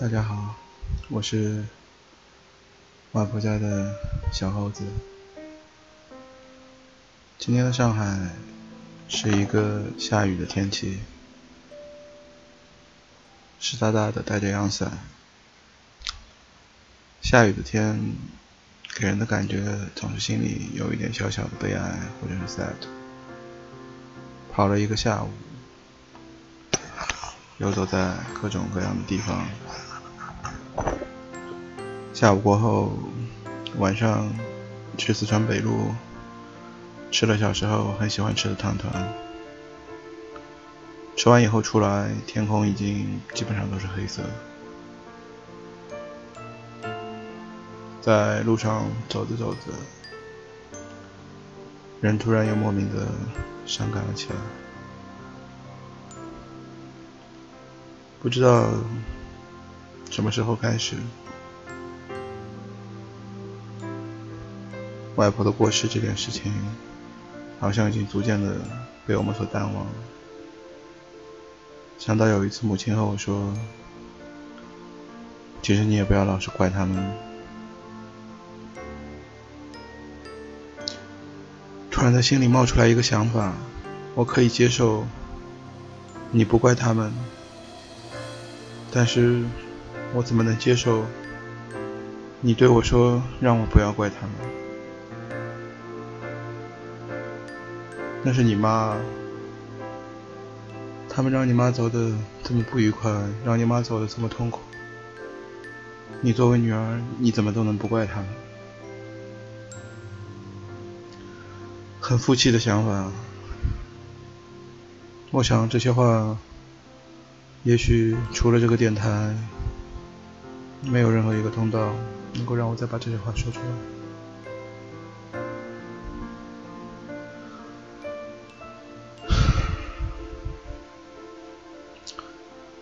大家好，我是外婆家的小猴子。今天的上海是一个下雨的天气，湿哒哒的，带着阳伞。下雨的天给人的感觉总是心里有一点小小的悲哀，或者是 sad。跑了一个下午，游走在各种各样的地方。下午过后，晚上去四川北路吃了小时候很喜欢吃的汤团。吃完以后出来，天空已经基本上都是黑色。在路上走着走着，人突然又莫名的伤感了起来。不知道什么时候开始。外婆的过世这件事情，好像已经逐渐的被我们所淡忘了。想到有一次母亲和我说：“其实你也不要老是怪他们。”突然在心里冒出来一个想法：我可以接受你不怪他们，但是我怎么能接受你对我说让我不要怪他们？那是你妈，他们让你妈走的这么不愉快，让你妈走的这么痛苦。你作为女儿，你怎么都能不怪他们？很负气的想法。我想这些话，也许除了这个电台，没有任何一个通道能够让我再把这些话说出来。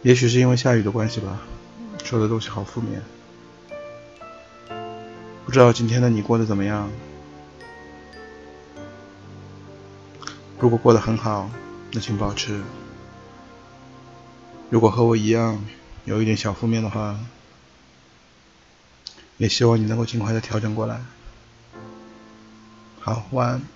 也许是因为下雨的关系吧，说的东西好负面。不知道今天的你过得怎么样？如果过得很好，那请保持；如果和我一样有一点小负面的话，也希望你能够尽快的调整过来。好，晚安。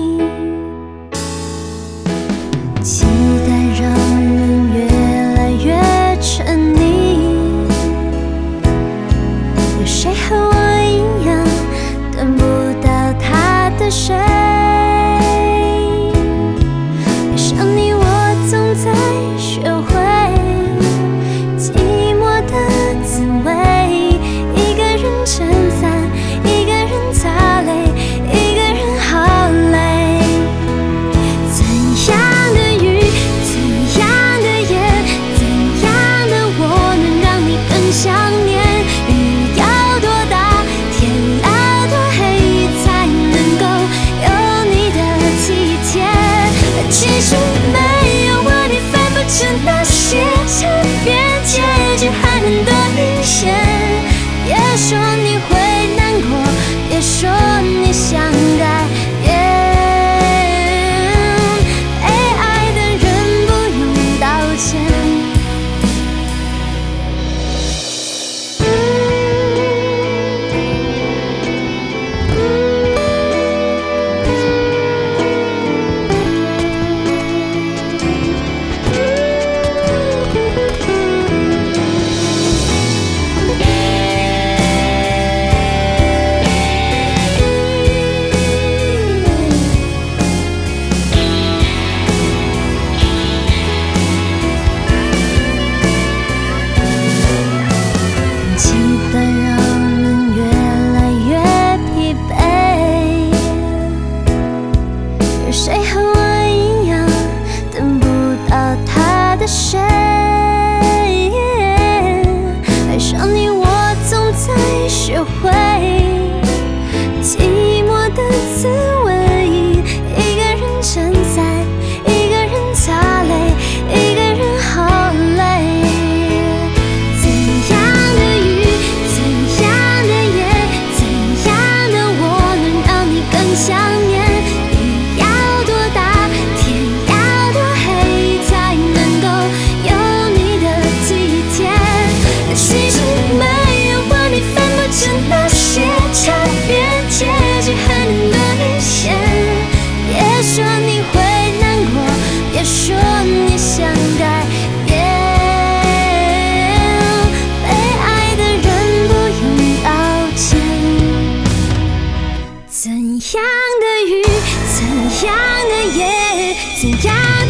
ya.